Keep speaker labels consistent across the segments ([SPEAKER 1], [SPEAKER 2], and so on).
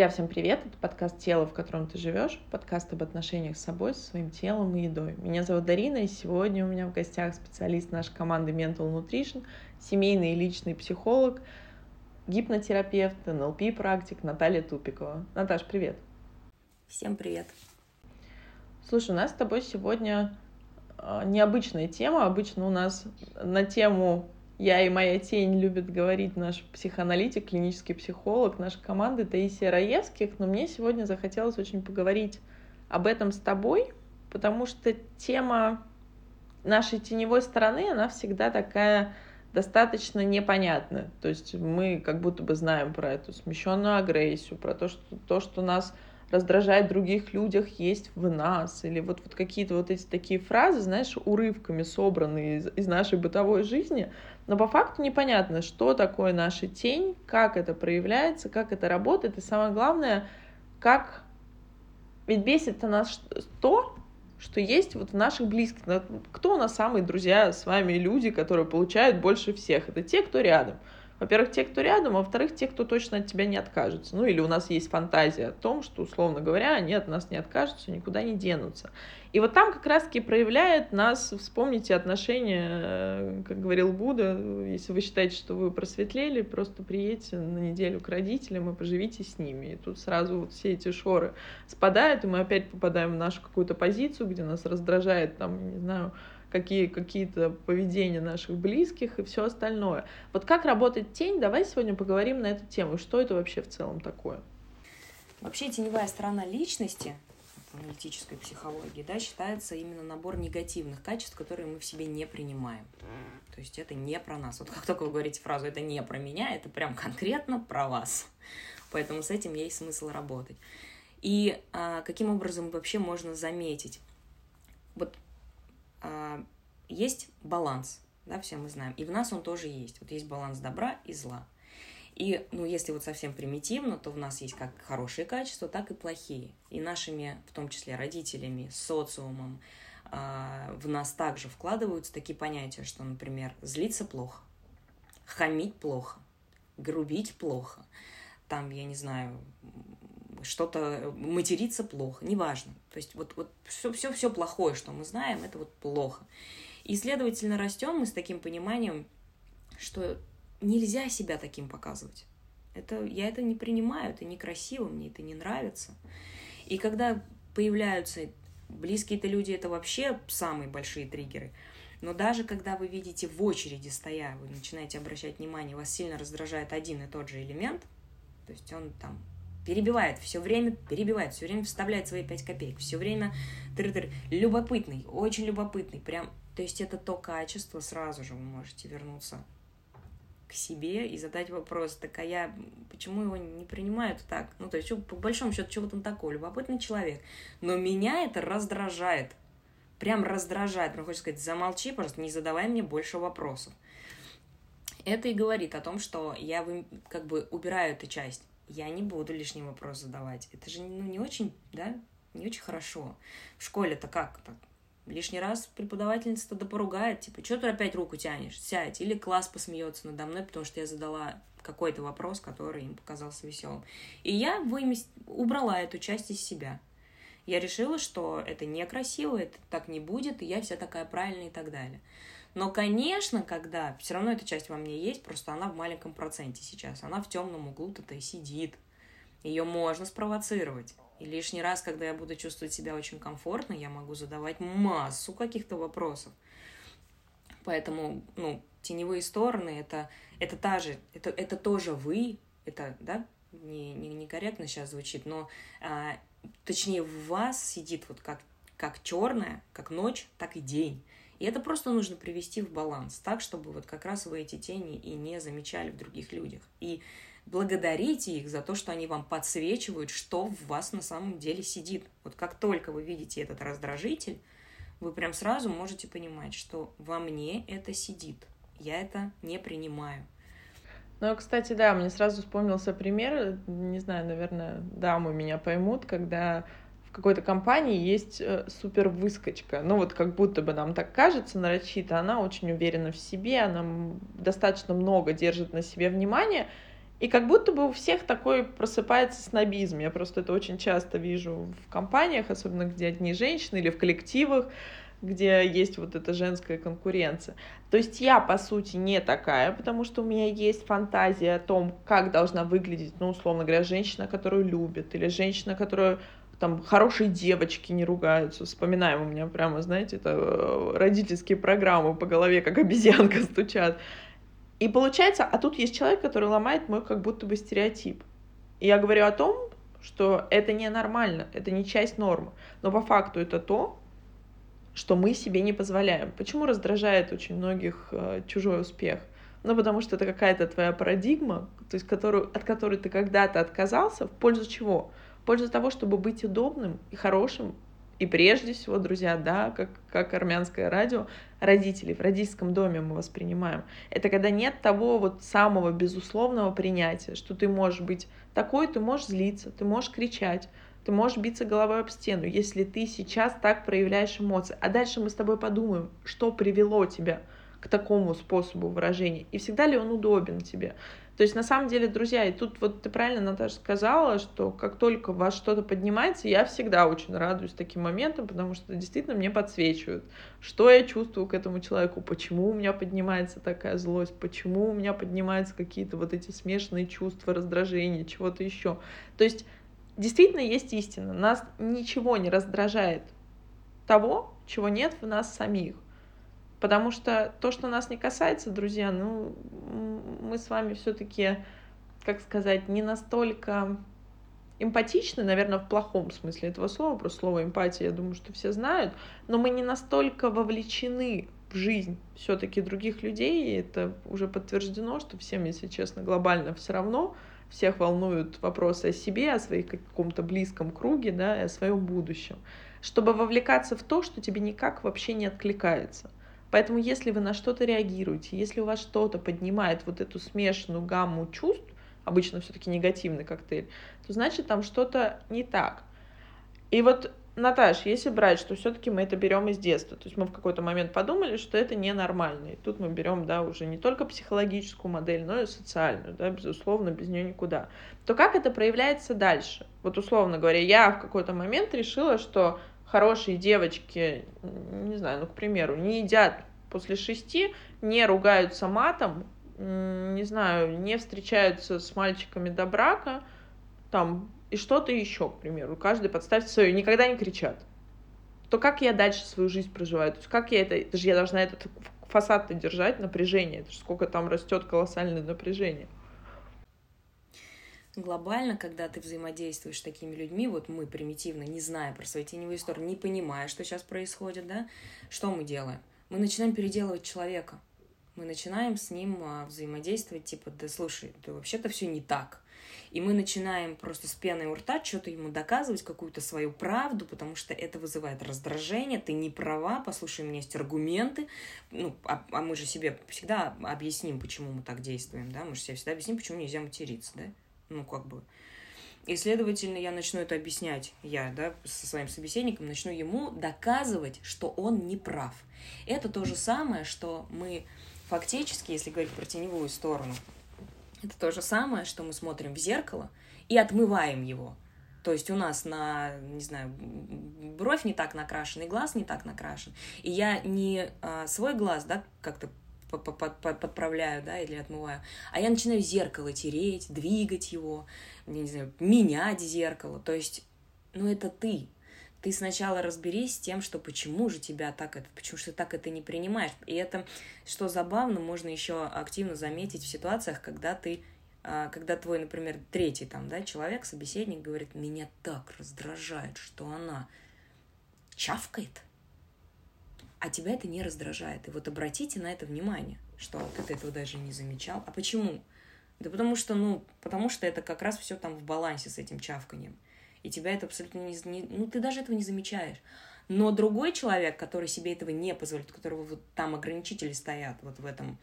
[SPEAKER 1] Друзья, всем привет! Это подкаст «Тело, в котором ты живешь», подкаст об отношениях с собой, со своим телом и едой. Меня зовут Дарина, и сегодня у меня в гостях специалист нашей команды Mental Nutrition, семейный и личный психолог, гипнотерапевт, НЛП-практик Наталья Тупикова. Наташ, привет!
[SPEAKER 2] Всем привет!
[SPEAKER 1] Слушай, у нас с тобой сегодня а, необычная тема. Обычно у нас на тему я и моя тень любит говорить наш психоаналитик, клинический психолог нашей команды Таисия Раевских, но мне сегодня захотелось очень поговорить об этом с тобой, потому что тема нашей теневой стороны, она всегда такая достаточно непонятная. То есть мы как будто бы знаем про эту смещенную агрессию, про то, что то, что нас раздражает в других людях, есть в нас. Или вот, вот какие-то вот эти такие фразы, знаешь, урывками собранные из, из нашей бытовой жизни, но по факту непонятно, что такое наша тень, как это проявляется, как это работает, и самое главное, как... Ведь бесит-то нас то, что есть вот в наших близких. Кто у нас самые друзья с вами люди, которые получают больше всех? Это те, кто рядом. Во-первых, те, кто рядом, во-вторых, те, кто точно от тебя не откажется. Ну или у нас есть фантазия о том, что, условно говоря, они от нас не откажутся, никуда не денутся. И вот там как раз-таки проявляет нас, вспомните отношения, э, как говорил Будда, если вы считаете, что вы просветлели, просто приедьте на неделю к родителям и поживите с ними. И тут сразу вот все эти шоры спадают, и мы опять попадаем в нашу какую-то позицию, где нас раздражает, там, не знаю, какие, какие-то поведения наших близких и все остальное. Вот как работает тень, давай сегодня поговорим на эту тему. Что это вообще в целом такое?
[SPEAKER 2] Вообще теневая сторона личности в аналитической психологии, да, считается именно набор негативных качеств, которые мы в себе не принимаем. То есть это не про нас. Вот как только вы говорите фразу «это не про меня», это прям конкретно про вас. Поэтому с этим есть смысл работать. И а, каким образом вообще можно заметить? Вот есть баланс, да, все мы знаем, и в нас он тоже есть. Вот есть баланс добра и зла. И, ну, если вот совсем примитивно, то в нас есть как хорошие качества, так и плохие. И нашими, в том числе родителями, социумом, э, в нас также вкладываются такие понятия, что, например, злиться плохо, хамить плохо, грубить плохо, там, я не знаю, что-то материться плохо, неважно. То есть вот, вот все, все, все плохое, что мы знаем, это вот плохо. И, следовательно, растем мы с таким пониманием, что нельзя себя таким показывать. Это, я это не принимаю, это некрасиво, мне это не нравится. И когда появляются близкие-то люди, это вообще самые большие триггеры. Но даже когда вы видите в очереди стоя, вы начинаете обращать внимание, вас сильно раздражает один и тот же элемент, то есть он там перебивает, все время перебивает, все время вставляет свои пять копеек, все время тыр-тыр, любопытный, очень любопытный, прям, то есть это то качество, сразу же вы можете вернуться к себе и задать вопрос, так а я, почему его не принимают так? Ну, то есть, по большому счету, чего там такое? Любопытный человек. Но меня это раздражает. Прям раздражает. Мне хочется сказать, замолчи, просто не задавай мне больше вопросов. Это и говорит о том, что я как бы убираю эту часть я не буду лишний вопрос задавать. Это же ну, не очень, да, не очень хорошо. В школе-то как так? Лишний раз преподавательница тогда поругает, типа, что ты опять руку тянешь, сядь. Или класс посмеется надо мной, потому что я задала какой-то вопрос, который им показался веселым. И я вымест... убрала эту часть из себя. Я решила, что это некрасиво, это так не будет, и я вся такая правильная и так далее. Но, конечно, когда все равно эта часть во мне есть, просто она в маленьком проценте сейчас. Она в темном углу-то и сидит. Ее можно спровоцировать. И лишний раз, когда я буду чувствовать себя очень комфортно, я могу задавать массу каких-то вопросов. Поэтому, ну, теневые стороны это, это та же, это, это тоже вы, это, да, не, не, некорректно сейчас звучит, но а, точнее в вас сидит вот как, как черная, как ночь, так и день. И это просто нужно привести в баланс, так, чтобы вот как раз вы эти тени и не замечали в других людях. И благодарите их за то, что они вам подсвечивают, что в вас на самом деле сидит. Вот как только вы видите этот раздражитель, вы прям сразу можете понимать, что во мне это сидит. Я это не принимаю.
[SPEAKER 1] Ну, кстати, да, мне сразу вспомнился пример, не знаю, наверное, дамы меня поймут, когда какой-то компании есть э, супер выскочка. Ну вот как будто бы нам так кажется нарочито, она очень уверена в себе, она достаточно много держит на себе внимания, И как будто бы у всех такой просыпается снобизм. Я просто это очень часто вижу в компаниях, особенно где одни женщины или в коллективах, где есть вот эта женская конкуренция. То есть я, по сути, не такая, потому что у меня есть фантазия о том, как должна выглядеть, ну, условно говоря, женщина, которую любят, или женщина, которую там хорошие девочки не ругаются. Вспоминаем у меня прямо, знаете, это э, родительские программы по голове, как обезьянка стучат. И получается, а тут есть человек, который ломает мой как будто бы стереотип. И я говорю о том, что это ненормально, это не часть нормы. Но по факту это то, что мы себе не позволяем. Почему раздражает очень многих э, чужой успех? Ну, потому что это какая-то твоя парадигма, то есть которую, от которой ты когда-то отказался, в пользу чего? Пользу того, чтобы быть удобным и хорошим, и прежде всего, друзья, да, как, как армянское радио, родителей в родительском доме мы воспринимаем. Это когда нет того вот самого безусловного принятия, что ты можешь быть такой, ты можешь злиться, ты можешь кричать, ты можешь биться головой об стену, если ты сейчас так проявляешь эмоции. А дальше мы с тобой подумаем, что привело тебя к такому способу выражения, и всегда ли он удобен тебе. То есть, на самом деле, друзья, и тут вот ты правильно, Наташа, сказала, что как только вас что-то поднимается, я всегда очень радуюсь таким моментам, потому что действительно мне подсвечивают, что я чувствую к этому человеку, почему у меня поднимается такая злость, почему у меня поднимаются какие-то вот эти смешанные чувства, раздражения, чего-то еще. То есть, действительно есть истина. Нас ничего не раздражает того, чего нет в нас самих. Потому что то, что нас не касается, друзья, ну, мы с вами все-таки, как сказать, не настолько эмпатичны, наверное, в плохом смысле этого слова, просто слово эмпатия, я думаю, что все знают, но мы не настолько вовлечены в жизнь все-таки других людей, и это уже подтверждено, что всем, если честно, глобально все равно, всех волнуют вопросы о себе, о своих каком-то близком круге, да, и о своем будущем, чтобы вовлекаться в то, что тебе никак вообще не откликается. Поэтому если вы на что-то реагируете, если у вас что-то поднимает вот эту смешанную гамму чувств, обычно все-таки негативный коктейль, то значит там что-то не так. И вот, Наташ, если брать, что все-таки мы это берем из детства, то есть мы в какой-то момент подумали, что это ненормально, и тут мы берем, да, уже не только психологическую модель, но и социальную, да, безусловно, без нее никуда, то как это проявляется дальше? Вот условно говоря, я в какой-то момент решила, что хорошие девочки, не знаю, ну, к примеру, не едят после шести, не ругаются матом, не знаю, не встречаются с мальчиками до брака, там, и что-то еще, к примеру. Каждый подставит свое, никогда не кричат. То как я дальше свою жизнь проживаю? То есть как я это, это же я должна этот фасад-то держать, напряжение, это же сколько там растет колоссальное напряжение
[SPEAKER 2] глобально, когда ты взаимодействуешь с такими людьми, вот мы примитивно, не зная про свои теневые стороны, не понимая, что сейчас происходит, да, что мы делаем? Мы начинаем переделывать человека. Мы начинаем с ним а, взаимодействовать, типа, да слушай, да вообще-то все не так. И мы начинаем просто с пеной у рта что-то ему доказывать, какую-то свою правду, потому что это вызывает раздражение, ты не права, послушай, у меня есть аргументы, ну, а, а мы же себе всегда объясним, почему мы так действуем, да, мы же себе всегда объясним, почему нельзя материться, да, ну, как бы. И, следовательно, я начну это объяснять, я, да, со своим собеседником, начну ему доказывать, что он не прав. Это то же самое, что мы фактически, если говорить про теневую сторону, это то же самое, что мы смотрим в зеркало и отмываем его. То есть у нас на, не знаю, бровь не так накрашен, и глаз не так накрашен. И я не а, свой глаз, да, как-то подправляю, да, или отмываю, а я начинаю зеркало тереть, двигать его, не знаю, менять зеркало. То есть, ну это ты. Ты сначала разберись с тем, что почему же тебя так это, почему же ты так это не принимаешь. И это, что забавно, можно еще активно заметить в ситуациях, когда ты а, когда твой, например, третий там, да, человек, собеседник говорит, меня так раздражает, что она чавкает, а тебя это не раздражает. И вот обратите на это внимание, что ты этого даже не замечал. А почему? Да потому что, ну, потому что это как раз все там в балансе с этим чавканием. И тебя это абсолютно не, не... Ну, ты даже этого не замечаешь. Но другой человек, который себе этого не позволит, у которого вот там ограничители стоят вот в этом,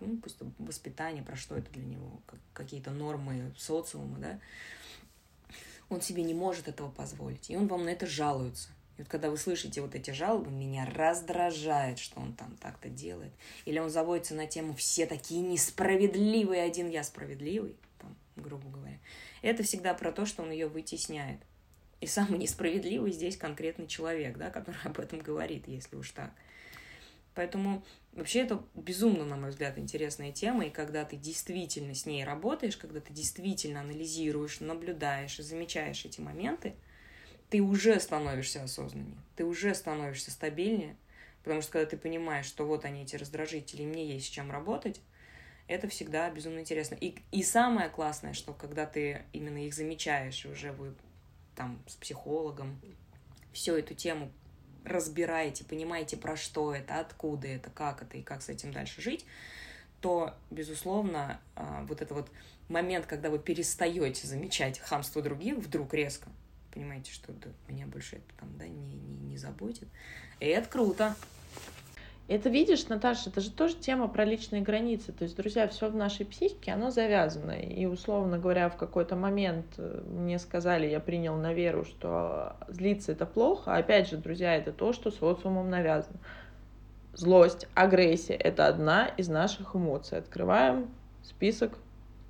[SPEAKER 2] ну, пусть воспитание, про что это для него, как, какие-то нормы социума, да, он себе не может этого позволить. И он вам на это жалуется. И вот когда вы слышите вот эти жалобы, меня раздражает, что он там так-то делает. Или он заводится на тему «все такие несправедливые, один я справедливый». Там, грубо говоря. Это всегда про то, что он ее вытесняет. И самый несправедливый здесь конкретный человек, да, который об этом говорит, если уж так. Поэтому вообще это безумно, на мой взгляд, интересная тема, и когда ты действительно с ней работаешь, когда ты действительно анализируешь, наблюдаешь и замечаешь эти моменты, ты уже становишься осознаннее, ты уже становишься стабильнее, потому что когда ты понимаешь, что вот они, эти раздражители, и мне есть с чем работать, это всегда безумно интересно. И, и самое классное, что когда ты именно их замечаешь, и уже вы там с психологом всю эту тему разбираете, понимаете, про что это, откуда это, как это и как с этим дальше жить, то, безусловно, а, вот этот вот момент, когда вы перестаете замечать хамство других вдруг резко, понимаете, что да, меня больше это там, да, не, не, не заботит, и это круто.
[SPEAKER 1] Это видишь, Наташа, это же тоже тема про личные границы. То есть, друзья, все в нашей психике, оно завязано. И, условно говоря, в какой-то момент э, мне сказали, я принял на веру, что злиться это плохо. Опять же, друзья, это то, что социумом навязано. Злость, агрессия — это одна из наших эмоций. Открываем список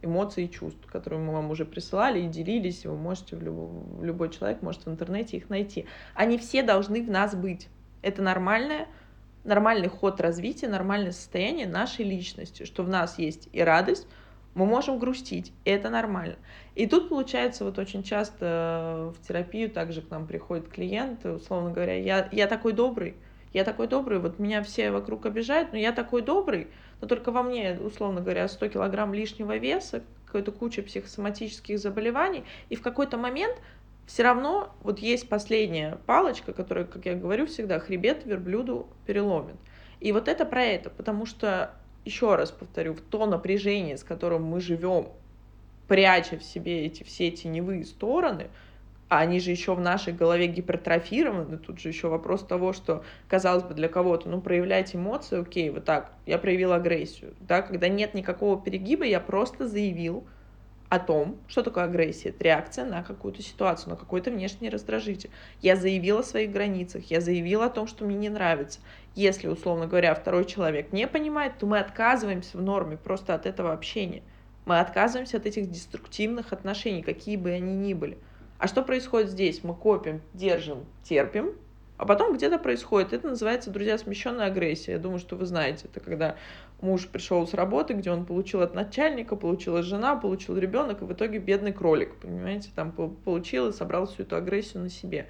[SPEAKER 1] эмоций и чувств, которые мы вам уже присылали и делились, вы можете, в любой, любой человек может в интернете их найти. Они все должны в нас быть. Это нормальное нормальный ход развития, нормальное состояние нашей личности, что в нас есть и радость, мы можем грустить, и это нормально. И тут получается вот очень часто в терапию также к нам приходит клиент, условно говоря, я, я такой добрый, я такой добрый, вот меня все вокруг обижают, но я такой добрый, но только во мне, условно говоря, 100 килограмм лишнего веса, какая-то куча психосоматических заболеваний, и в какой-то момент все равно вот есть последняя палочка, которая, как я говорю всегда, хребет верблюду переломит. И вот это про это, потому что, еще раз повторю, в то напряжение, с которым мы живем, пряча в себе эти все теневые стороны, а они же еще в нашей голове гипертрофированы, тут же еще вопрос того, что, казалось бы, для кого-то, ну, проявлять эмоции, окей, вот так, я проявил агрессию, да, когда нет никакого перегиба, я просто заявил, о том, что такое агрессия. Это реакция на какую-то ситуацию, на какой-то внешний раздражитель. Я заявила о своих границах, я заявила о том, что мне не нравится. Если, условно говоря, второй человек не понимает, то мы отказываемся в норме просто от этого общения. Мы отказываемся от этих деструктивных отношений, какие бы они ни были. А что происходит здесь? Мы копим, держим, терпим, а потом где-то происходит. Это называется, друзья, смещенная агрессия. Я думаю, что вы знаете. Это когда муж пришел с работы, где он получил от начальника, получила жена, получил ребенок, и в итоге бедный кролик, понимаете, там получил и собрал всю эту агрессию на себе.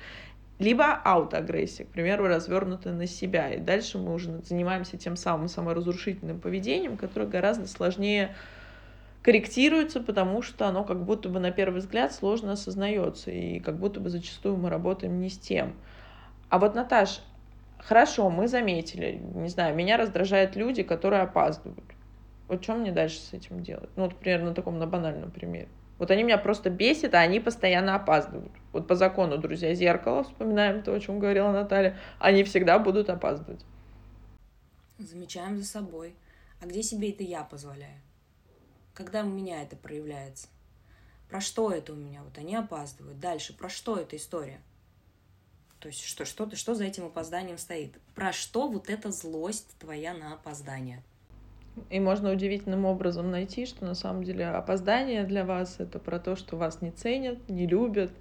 [SPEAKER 1] Либо аутоагрессия, к примеру, развернутая на себя. И дальше мы уже занимаемся тем самым саморазрушительным поведением, которое гораздо сложнее корректируется, потому что оно как будто бы на первый взгляд сложно осознается, и как будто бы зачастую мы работаем не с тем. А вот, Наташ, хорошо, мы заметили, не знаю, меня раздражают люди, которые опаздывают. Вот что мне дальше с этим делать? Ну, вот, например, на таком, на банальном примере. Вот они меня просто бесят, а они постоянно опаздывают. Вот по закону, друзья, зеркало, вспоминаем то, о чем говорила Наталья, они всегда будут опаздывать.
[SPEAKER 2] Замечаем за собой. А где себе это я позволяю? Когда у меня это проявляется? Про что это у меня? Вот они опаздывают. Дальше, про что эта история? То есть что, что, что за этим опозданием стоит? Про что вот эта злость твоя на опоздание?
[SPEAKER 1] И можно удивительным образом найти, что на самом деле опоздание для вас это про то, что вас не ценят, не любят,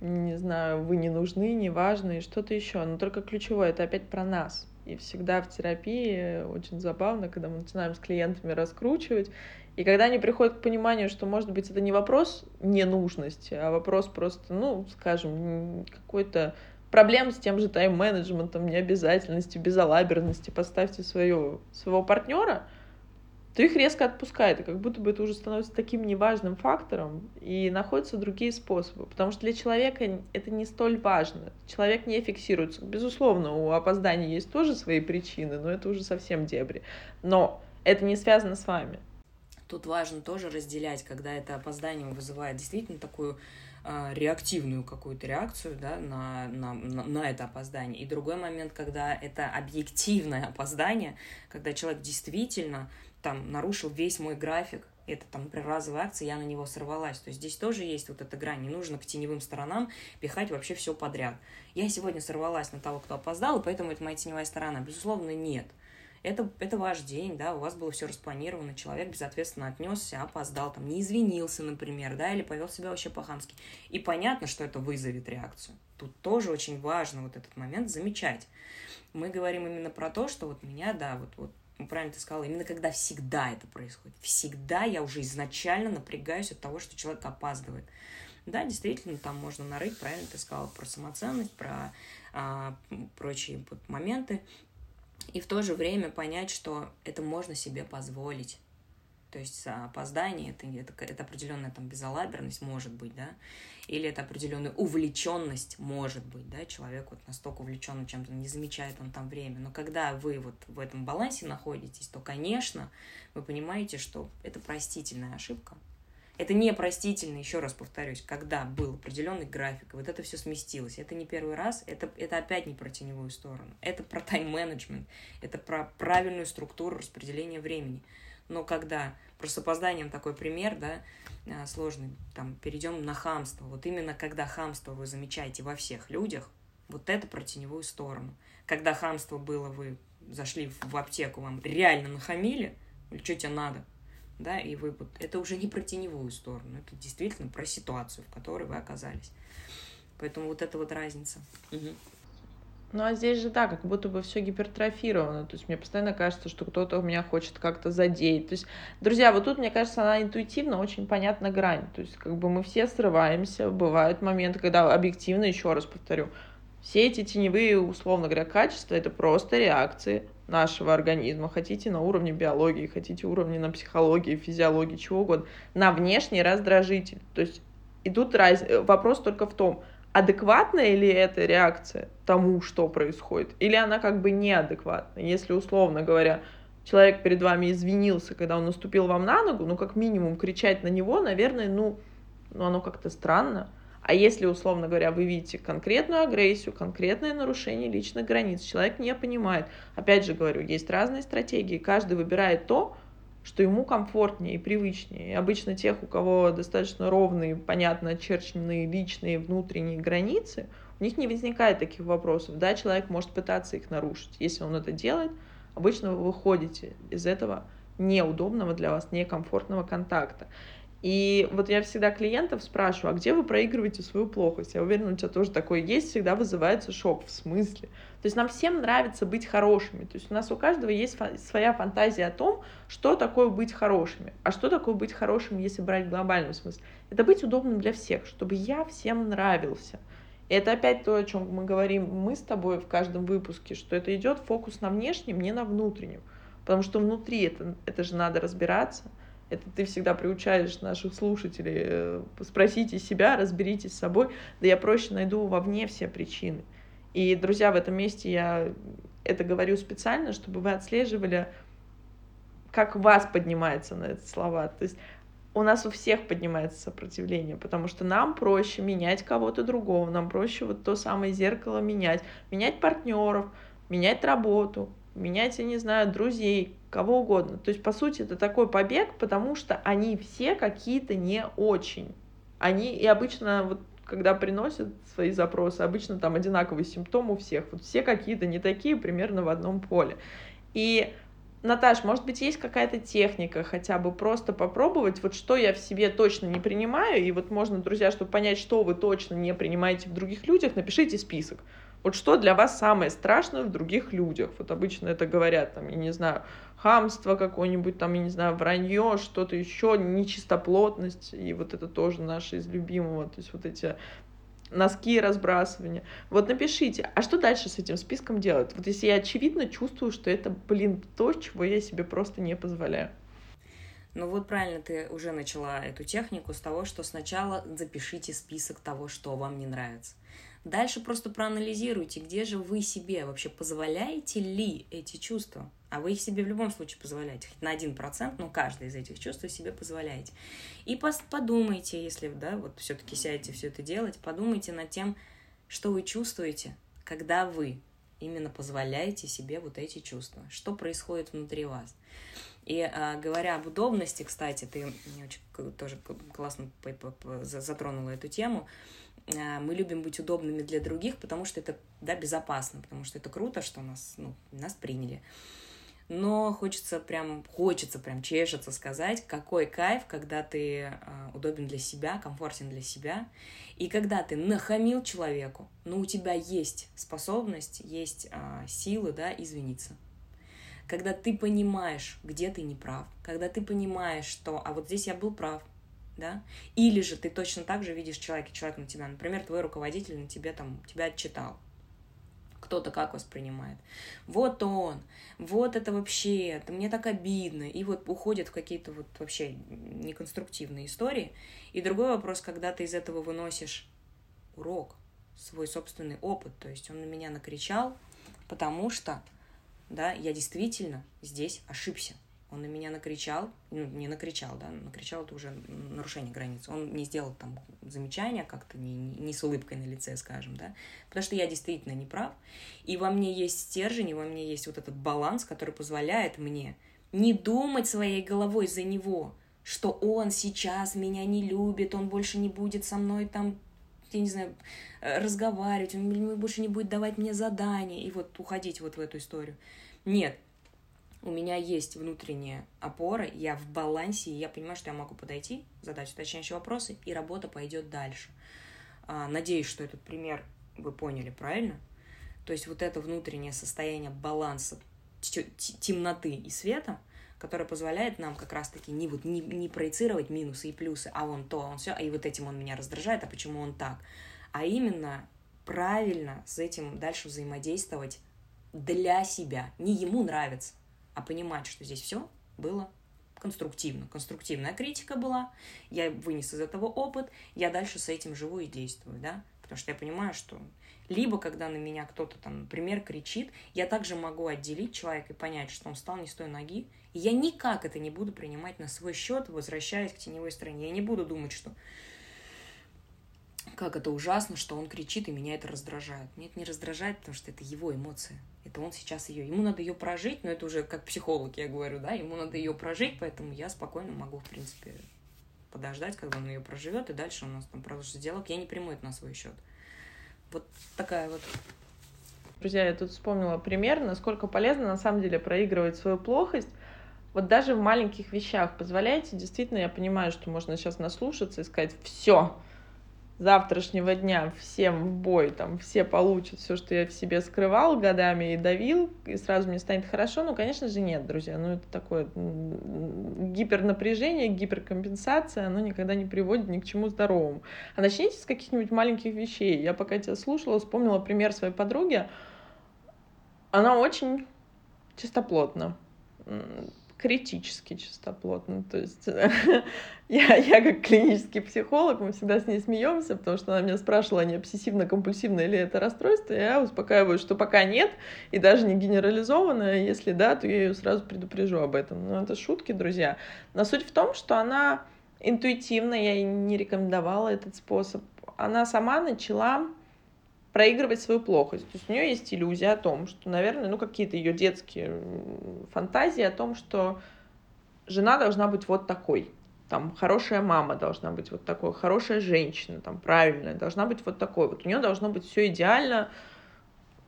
[SPEAKER 1] не знаю, вы не нужны, не важны и что-то еще. Но только ключевое это опять про нас. И всегда в терапии очень забавно, когда мы начинаем с клиентами раскручивать, и когда они приходят к пониманию, что, может быть, это не вопрос ненужности, а вопрос просто, ну, скажем, какой-то проблем с тем же тайм-менеджментом, необязательности, безалаберности, поставьте своего, своего партнера, то их резко отпускает, и как будто бы это уже становится таким неважным фактором, и находятся другие способы, потому что для человека это не столь важно, человек не фиксируется. Безусловно, у опоздания есть тоже свои причины, но это уже совсем дебри, но это не связано с вами.
[SPEAKER 2] Тут важно тоже разделять, когда это опоздание вызывает действительно такую а, реактивную какую-то реакцию да, на, на, на, на это опоздание. И другой момент, когда это объективное опоздание, когда человек действительно там нарушил весь мой график, это там, например, разовая акция, я на него сорвалась. То есть здесь тоже есть вот эта грань. Не нужно к теневым сторонам пихать вообще все подряд. Я сегодня сорвалась на того, кто опоздал, и поэтому это моя теневая сторона. Безусловно, нет. Это, это ваш день, да, у вас было все распланировано, человек безответственно отнесся, опоздал, там, не извинился, например, да, или повел себя вообще по-хамски. И понятно, что это вызовет реакцию. Тут тоже очень важно вот этот момент замечать. Мы говорим именно про то, что вот меня, да, вот, вот ну, правильно ты сказала, именно когда всегда это происходит. Всегда я уже изначально напрягаюсь от того, что человек опаздывает. Да, действительно, там можно нарыть, правильно ты сказала, про самоценность, про а, прочие вот моменты. И в то же время понять, что это можно себе позволить. То есть опоздание это, это, это определенная там безалаберность может быть, да, или это определенная увлеченность может быть, да, человек вот настолько увлечен чем-то, не замечает он там время. Но когда вы вот в этом балансе находитесь, то, конечно, вы понимаете, что это простительная ошибка, это непростительно, еще раз повторюсь, когда был определенный график, вот это все сместилось. Это не первый раз, это, это опять не про теневую сторону. Это про тайм-менеджмент, это про правильную структуру распределения времени. Но когда, просто с опозданием такой пример, да, а, сложный, там, перейдем на хамство. Вот именно когда хамство вы замечаете во всех людях, вот это про теневую сторону. Когда хамство было, вы зашли в аптеку, вам реально нахамили, или что тебе надо, да, и вы вот, это уже не про теневую сторону, это действительно про ситуацию, в которой вы оказались. Поэтому вот это вот разница. Угу.
[SPEAKER 1] Ну а здесь же да, как будто бы все гипертрофировано. То есть мне постоянно кажется, что кто-то у меня хочет как-то задеть. То есть, друзья, вот тут, мне кажется, она интуитивно очень понятна грань. То есть, как бы мы все срываемся, бывают моменты, когда объективно, еще раз повторю, все эти теневые, условно говоря, качества это просто реакции нашего организма, хотите на уровне биологии, хотите уровне на психологии, физиологии, чего угодно, на внешний раздражитель. То есть и тут раз... вопрос только в том, адекватная ли эта реакция тому, что происходит, или она как бы неадекватна. Если, условно говоря, человек перед вами извинился, когда он наступил вам на ногу, ну, как минимум, кричать на него, наверное, ну, ну оно как-то странно. А если, условно говоря, вы видите конкретную агрессию, конкретное нарушение личных границ, человек не понимает. Опять же говорю, есть разные стратегии, каждый выбирает то, что ему комфортнее и привычнее. И обычно тех, у кого достаточно ровные, понятно очерченные личные внутренние границы, у них не возникает таких вопросов. Да, человек может пытаться их нарушить. Если он это делает, обычно вы выходите из этого неудобного для вас, некомфортного контакта. И вот я всегда клиентов спрашиваю, а где вы проигрываете свою плохость? Я уверена, у тебя тоже такое есть, всегда вызывается шок. В смысле? То есть нам всем нравится быть хорошими. То есть у нас у каждого есть своя фантазия о том, что такое быть хорошими. А что такое быть хорошим, если брать в глобальном смысле? Это быть удобным для всех, чтобы я всем нравился. И это опять то, о чем мы говорим мы с тобой в каждом выпуске, что это идет фокус на внешнем, не на внутреннем. Потому что внутри это, это же надо разбираться – это ты всегда приучаешь наших слушателей. Э, спросите себя, разберитесь с собой. Да я проще найду вовне все причины. И, друзья, в этом месте я это говорю специально, чтобы вы отслеживали, как вас поднимается на эти слова. То есть у нас у всех поднимается сопротивление, потому что нам проще менять кого-то другого, нам проще вот то самое зеркало менять, менять партнеров, менять работу, менять, я не знаю, друзей, кого угодно. То есть, по сути, это такой побег, потому что они все какие-то не очень. Они и обычно, вот когда приносят свои запросы, обычно там одинаковый симптом у всех. Вот все какие-то не такие, примерно в одном поле. И Наташ, может быть, есть какая-то техника хотя бы просто попробовать, вот что я в себе точно не принимаю, и вот можно, друзья, чтобы понять, что вы точно не принимаете в других людях, напишите список. Вот что для вас самое страшное в других людях? Вот обычно это говорят, там, я не знаю, хамство какое-нибудь, там, я не знаю, вранье, что-то еще, нечистоплотность, и вот это тоже наше из любимого, то есть вот эти носки разбрасывания. Вот напишите, а что дальше с этим списком делать? Вот если я очевидно чувствую, что это, блин, то, чего я себе просто не позволяю.
[SPEAKER 2] Ну вот правильно ты уже начала эту технику с того, что сначала запишите список того, что вам не нравится. Дальше просто проанализируйте, где же вы себе вообще позволяете ли эти чувства. А вы их себе в любом случае позволяете, хоть на один процент, но каждый из этих чувств вы себе позволяете. И подумайте, если да, вот все-таки сядете все это делать, подумайте над тем, что вы чувствуете, когда вы именно позволяете себе вот эти чувства, что происходит внутри вас. И а, говоря об удобности, кстати, ты очень тоже классно затронула эту тему. А, мы любим быть удобными для других, потому что это да, безопасно, потому что это круто, что нас, ну, нас приняли. но хочется прям, хочется прям чешется сказать, какой кайф, когда ты э, удобен для себя, комфортен для себя, и когда ты нахамил человеку, но у тебя есть способность, есть э, силы, да, извиниться. Когда ты понимаешь, где ты не прав, когда ты понимаешь, что, а вот здесь я был прав, да, или же ты точно так же видишь человека, человек на тебя, например, твой руководитель на тебе там, тебя отчитал, кто-то как воспринимает. Вот он, вот это вообще, это мне так обидно. И вот уходят в какие-то вот вообще неконструктивные истории. И другой вопрос, когда ты из этого выносишь урок, свой собственный опыт. То есть он на меня накричал, потому что, да, я действительно здесь ошибся. Он на меня накричал, ну, не накричал, да, накричал это уже нарушение границ. Он не сделал там замечания как-то, не, не с улыбкой на лице, скажем, да, потому что я действительно не прав. И во мне есть стержень, и во мне есть вот этот баланс, который позволяет мне не думать своей головой за него, что он сейчас меня не любит, он больше не будет со мной там я не знаю, разговаривать, он больше не будет давать мне задания и вот уходить вот в эту историю. Нет, у меня есть внутренняя опора, я в балансе, и я понимаю, что я могу подойти, задать уточняющие вопросы, и работа пойдет дальше. А, надеюсь, что этот пример вы поняли правильно. То есть вот это внутреннее состояние баланса темноты и света, которое позволяет нам как раз-таки не, вот, не, не проецировать минусы и плюсы, а он то, он все, и вот этим он меня раздражает, а почему он так, а именно правильно с этим дальше взаимодействовать для себя. Не ему нравится, а понимать, что здесь все было конструктивно. Конструктивная критика была, я вынес из этого опыт, я дальше с этим живу и действую, да, потому что я понимаю, что либо когда на меня кто-то там, например, кричит, я также могу отделить человека и понять, что он встал не с той ноги, и я никак это не буду принимать на свой счет, возвращаясь к теневой стороне. Я не буду думать, что как это ужасно, что он кричит, и меня это раздражает. Меня это не раздражает, потому что это его эмоция. Это он сейчас ее. Ему надо ее прожить, но это уже как психолог, я говорю, да, ему надо ее прожить, поэтому я спокойно могу, в принципе, подождать, когда он ее проживет, и дальше у нас там продолжится диалог. Я не приму это на свой счет. Вот такая вот.
[SPEAKER 1] Друзья, я тут вспомнила пример, насколько полезно на самом деле проигрывать свою плохость. Вот даже в маленьких вещах позволяете, действительно, я понимаю, что можно сейчас наслушаться и сказать, все, завтрашнего дня всем в бой, там все получат все, что я в себе скрывал годами и давил, и сразу мне станет хорошо. Ну, конечно же, нет, друзья. Ну, это такое гипернапряжение, гиперкомпенсация, оно никогда не приводит ни к чему здоровому. А начните с каких-нибудь маленьких вещей. Я пока тебя слушала, вспомнила пример своей подруги. Она очень чистоплотна критически чистоплотно. То есть я, я как клинический психолог, мы всегда с ней смеемся, потому что она меня спрашивала, не обсессивно-компульсивное ли это расстройство. Я успокаиваю, что пока нет, и даже не генерализованное. Если да, то я ее сразу предупрежу об этом. Но это шутки, друзья. Но суть в том, что она интуитивно, я ей не рекомендовала этот способ, она сама начала проигрывать свою плохость. То есть у нее есть иллюзия о том, что, наверное, ну какие-то ее детские фантазии о том, что жена должна быть вот такой, там хорошая мама должна быть вот такой, хорошая женщина, там правильная, должна быть вот такой. Вот у нее должно быть все идеально,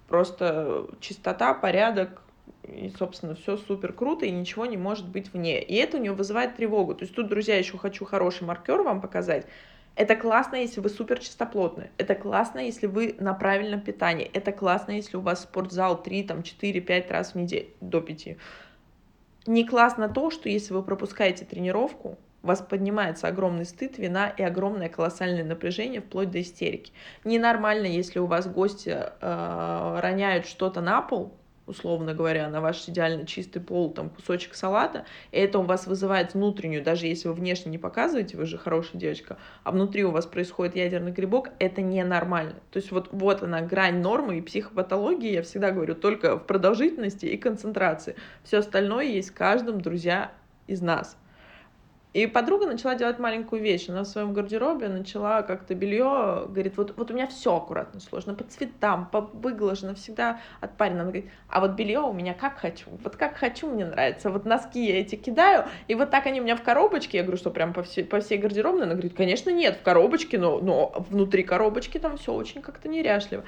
[SPEAKER 1] просто чистота, порядок, и, собственно, все супер круто, и ничего не может быть вне. И это у нее вызывает тревогу. То есть тут, друзья, еще хочу хороший маркер вам показать. Это классно, если вы супер чистоплотны. Это классно, если вы на правильном питании. Это классно, если у вас спортзал 3, там, 4, 5 раз в неделю, до 5. Не классно то, что если вы пропускаете тренировку, у вас поднимается огромный стыд, вина и огромное колоссальное напряжение вплоть до истерики. Ненормально, если у вас гости э, роняют что-то на пол, условно говоря, на ваш идеально чистый пол, там, кусочек салата, и это у вас вызывает внутреннюю, даже если вы внешне не показываете, вы же хорошая девочка, а внутри у вас происходит ядерный грибок, это ненормально. То есть вот, вот она грань нормы и психопатологии, я всегда говорю, только в продолжительности и концентрации. Все остальное есть в каждом, друзья, из нас. И подруга начала делать маленькую вещь. Она в своем гардеробе начала как-то белье, говорит, вот, вот у меня все аккуратно сложно, по цветам, по выглажено, всегда отпарено. Она говорит, а вот белье у меня как хочу, вот как хочу мне нравится. Вот носки я эти кидаю, и вот так они у меня в коробочке. Я говорю, что прям по всей, по всей гардеробной? Она говорит, конечно, нет, в коробочке, но, но внутри коробочки там все очень как-то неряшливо.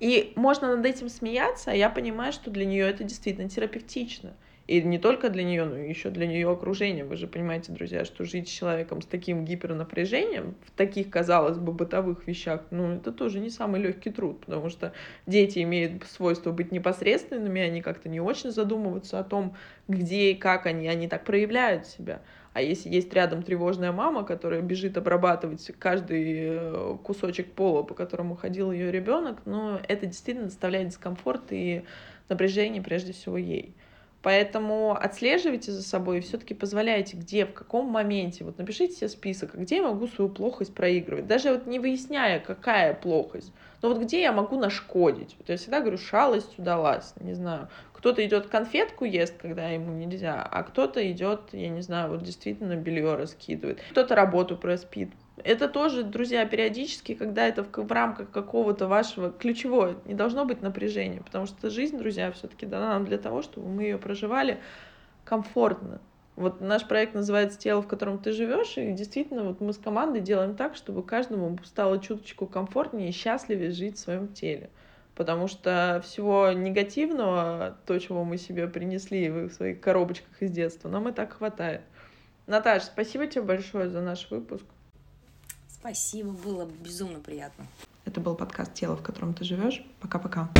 [SPEAKER 1] И можно над этим смеяться, а я понимаю, что для нее это действительно терапевтично. И не только для нее, но еще для нее окружения. Вы же понимаете, друзья, что жить с человеком с таким гипернапряжением в таких, казалось бы, бытовых вещах, ну, это тоже не самый легкий труд, потому что дети имеют свойство быть непосредственными, они как-то не очень задумываются о том, где и как они, они так проявляют себя. А если есть рядом тревожная мама, которая бежит обрабатывать каждый э, кусочек пола, по которому ходил ее ребенок, ну, это действительно доставляет дискомфорт и напряжение прежде всего ей. Поэтому отслеживайте за собой и все-таки позволяйте, где, в каком моменте. Вот напишите себе список, где я могу свою плохость проигрывать. Даже вот не выясняя, какая плохость. Но вот где я могу нашкодить. Вот я всегда говорю, шалость удалась. Не знаю, кто-то идет конфетку ест, когда ему нельзя, а кто-то идет, я не знаю, вот действительно белье раскидывает. Кто-то работу проспит. Это тоже, друзья, периодически, когда это в, в рамках какого-то вашего ключевого, не должно быть напряжения, потому что жизнь, друзья, все-таки дана нам для того, чтобы мы ее проживали комфортно. Вот наш проект называется «Тело, в котором ты живешь», и действительно вот мы с командой делаем так, чтобы каждому стало чуточку комфортнее и счастливее жить в своем теле. Потому что всего негативного, то, чего мы себе принесли в своих коробочках из детства, нам и так хватает. Наташ, спасибо тебе большое за наш выпуск.
[SPEAKER 2] Спасибо, было безумно приятно.
[SPEAKER 1] Это был подкаст «Тело, в котором ты живешь». Пока-пока.